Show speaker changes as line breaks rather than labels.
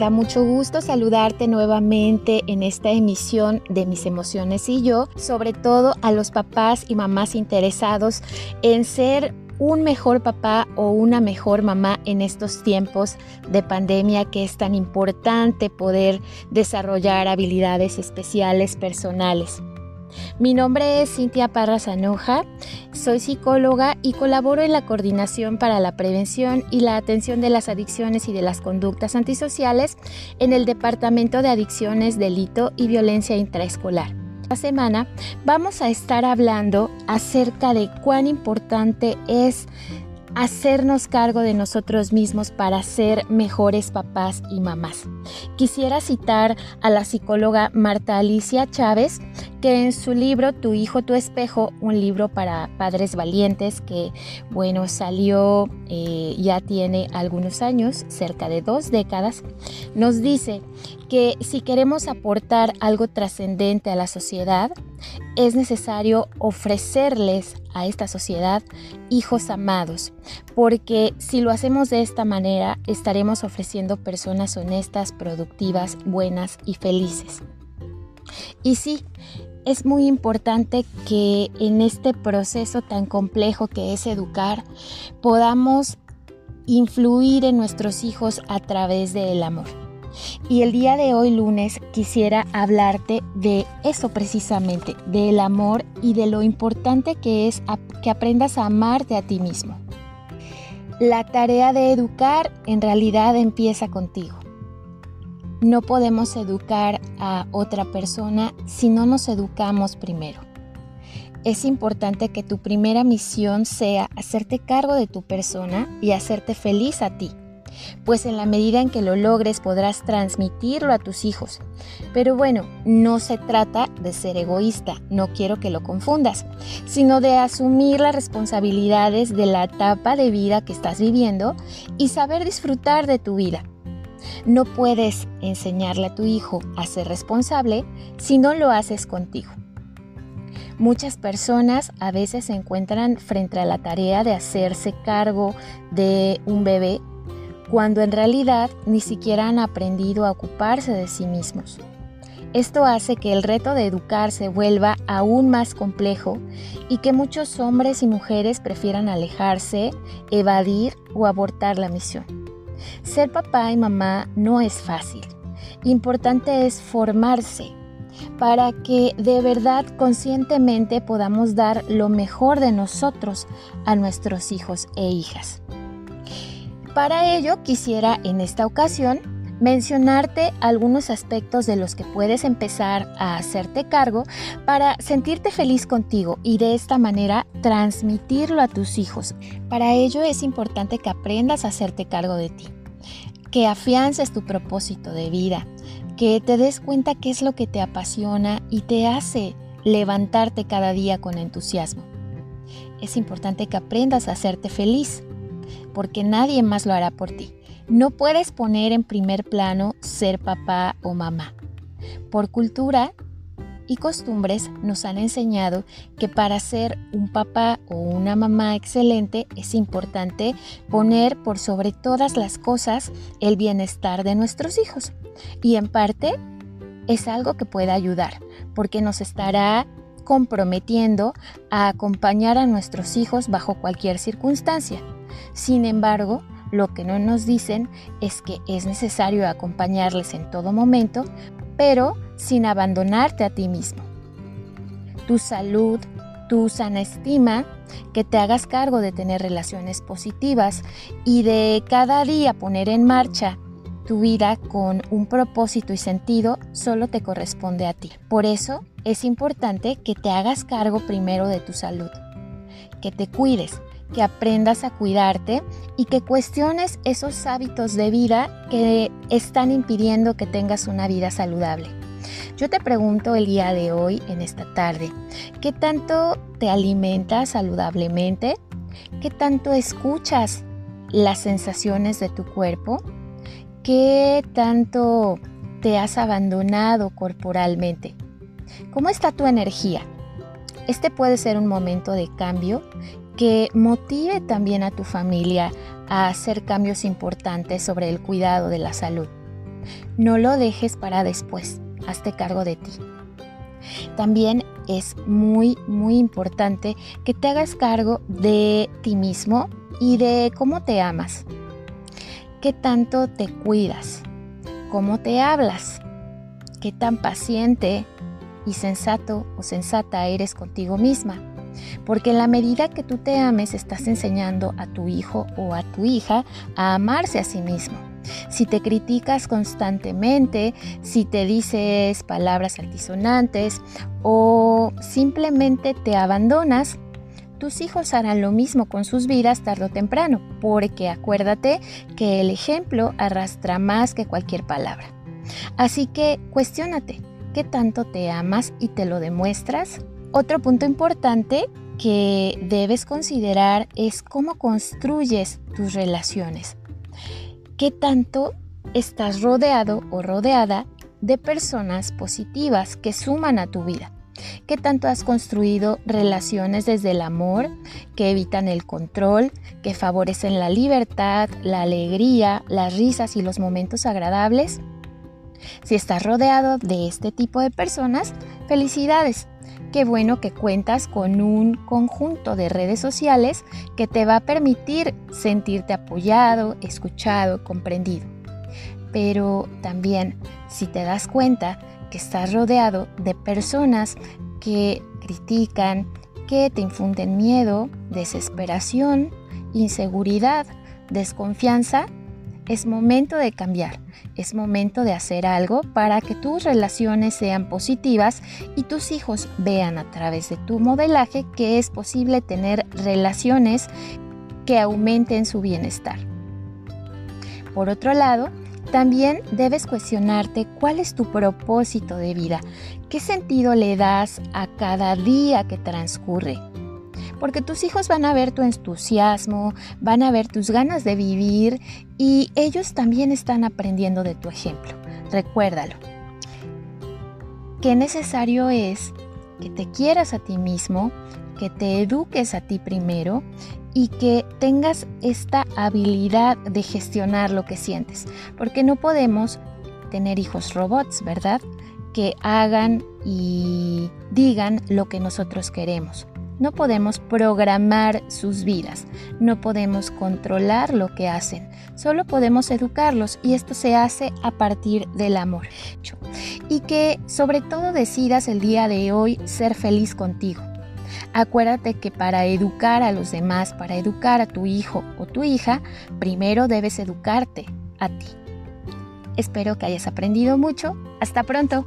Da mucho gusto saludarte nuevamente en esta emisión de Mis emociones y yo, sobre todo a los papás y mamás interesados en ser un mejor papá o una mejor mamá en estos tiempos de pandemia que es tan importante poder desarrollar habilidades especiales personales. Mi nombre es Cintia Parra Zanoja, soy psicóloga y colaboro en la coordinación para la prevención y la atención de las adicciones y de las conductas antisociales en el Departamento de Adicciones, Delito y Violencia Intraescolar. Esta semana vamos a estar hablando acerca de cuán importante es hacernos cargo de nosotros mismos para ser mejores papás y mamás. Quisiera citar a la psicóloga Marta Alicia Chávez, que en su libro Tu hijo, tu espejo, un libro para padres valientes que, bueno, salió, eh, ya tiene algunos años, cerca de dos décadas, nos dice que si queremos aportar algo trascendente a la sociedad, es necesario ofrecerles a esta sociedad hijos amados, porque si lo hacemos de esta manera, estaremos ofreciendo personas honestas, productivas, buenas y felices. Y sí, es muy importante que en este proceso tan complejo que es educar, podamos influir en nuestros hijos a través del amor. Y el día de hoy lunes quisiera hablarte de eso precisamente, del amor y de lo importante que es que aprendas a amarte a ti mismo. La tarea de educar en realidad empieza contigo. No podemos educar a otra persona si no nos educamos primero. Es importante que tu primera misión sea hacerte cargo de tu persona y hacerte feliz a ti pues en la medida en que lo logres podrás transmitirlo a tus hijos. Pero bueno, no se trata de ser egoísta, no quiero que lo confundas, sino de asumir las responsabilidades de la etapa de vida que estás viviendo y saber disfrutar de tu vida. No puedes enseñarle a tu hijo a ser responsable si no lo haces contigo. Muchas personas a veces se encuentran frente a la tarea de hacerse cargo de un bebé cuando en realidad ni siquiera han aprendido a ocuparse de sí mismos. Esto hace que el reto de educarse vuelva aún más complejo y que muchos hombres y mujeres prefieran alejarse, evadir o abortar la misión. Ser papá y mamá no es fácil. Importante es formarse para que de verdad conscientemente podamos dar lo mejor de nosotros a nuestros hijos e hijas. Para ello quisiera en esta ocasión mencionarte algunos aspectos de los que puedes empezar a hacerte cargo para sentirte feliz contigo y de esta manera transmitirlo a tus hijos. Para ello es importante que aprendas a hacerte cargo de ti, que afiances tu propósito de vida, que te des cuenta qué es lo que te apasiona y te hace levantarte cada día con entusiasmo. Es importante que aprendas a hacerte feliz porque nadie más lo hará por ti. No puedes poner en primer plano ser papá o mamá. Por cultura y costumbres nos han enseñado que para ser un papá o una mamá excelente es importante poner por sobre todas las cosas el bienestar de nuestros hijos. Y en parte es algo que puede ayudar, porque nos estará comprometiendo a acompañar a nuestros hijos bajo cualquier circunstancia. Sin embargo, lo que no nos dicen es que es necesario acompañarles en todo momento, pero sin abandonarte a ti mismo. Tu salud, tu sana estima, que te hagas cargo de tener relaciones positivas y de cada día poner en marcha tu vida con un propósito y sentido solo te corresponde a ti. Por eso es importante que te hagas cargo primero de tu salud, que te cuides, que aprendas a cuidarte y que cuestiones esos hábitos de vida que están impidiendo que tengas una vida saludable. Yo te pregunto el día de hoy, en esta tarde, ¿qué tanto te alimentas saludablemente? ¿Qué tanto escuchas las sensaciones de tu cuerpo? ¿Qué tanto te has abandonado corporalmente? ¿Cómo está tu energía? Este puede ser un momento de cambio que motive también a tu familia a hacer cambios importantes sobre el cuidado de la salud. No lo dejes para después, hazte cargo de ti. También es muy, muy importante que te hagas cargo de ti mismo y de cómo te amas. ¿Qué tanto te cuidas? ¿Cómo te hablas? ¿Qué tan paciente y sensato o sensata eres contigo misma? Porque en la medida que tú te ames, estás enseñando a tu hijo o a tu hija a amarse a sí mismo. Si te criticas constantemente, si te dices palabras altisonantes o simplemente te abandonas, tus hijos harán lo mismo con sus vidas tarde o temprano, porque acuérdate que el ejemplo arrastra más que cualquier palabra. Así que cuestiónate, ¿qué tanto te amas y te lo demuestras? Otro punto importante que debes considerar es cómo construyes tus relaciones. ¿Qué tanto estás rodeado o rodeada de personas positivas que suman a tu vida? ¿Qué tanto has construido relaciones desde el amor que evitan el control, que favorecen la libertad, la alegría, las risas y los momentos agradables? Si estás rodeado de este tipo de personas, felicidades. Qué bueno que cuentas con un conjunto de redes sociales que te va a permitir sentirte apoyado, escuchado, comprendido. Pero también, si te das cuenta que estás rodeado de personas que critican, que te infunden miedo, desesperación, inseguridad, desconfianza, es momento de cambiar, es momento de hacer algo para que tus relaciones sean positivas y tus hijos vean a través de tu modelaje que es posible tener relaciones que aumenten su bienestar. Por otro lado, también debes cuestionarte cuál es tu propósito de vida, qué sentido le das a cada día que transcurre porque tus hijos van a ver tu entusiasmo, van a ver tus ganas de vivir y ellos también están aprendiendo de tu ejemplo. Recuérdalo. Qué necesario es que te quieras a ti mismo, que te eduques a ti primero y que tengas esta habilidad de gestionar lo que sientes, porque no podemos tener hijos robots, ¿verdad? Que hagan y digan lo que nosotros queremos. No podemos programar sus vidas, no podemos controlar lo que hacen, solo podemos educarlos y esto se hace a partir del amor. Y que sobre todo decidas el día de hoy ser feliz contigo. Acuérdate que para educar a los demás, para educar a tu hijo o tu hija, primero debes educarte a ti. Espero que hayas aprendido mucho. Hasta pronto.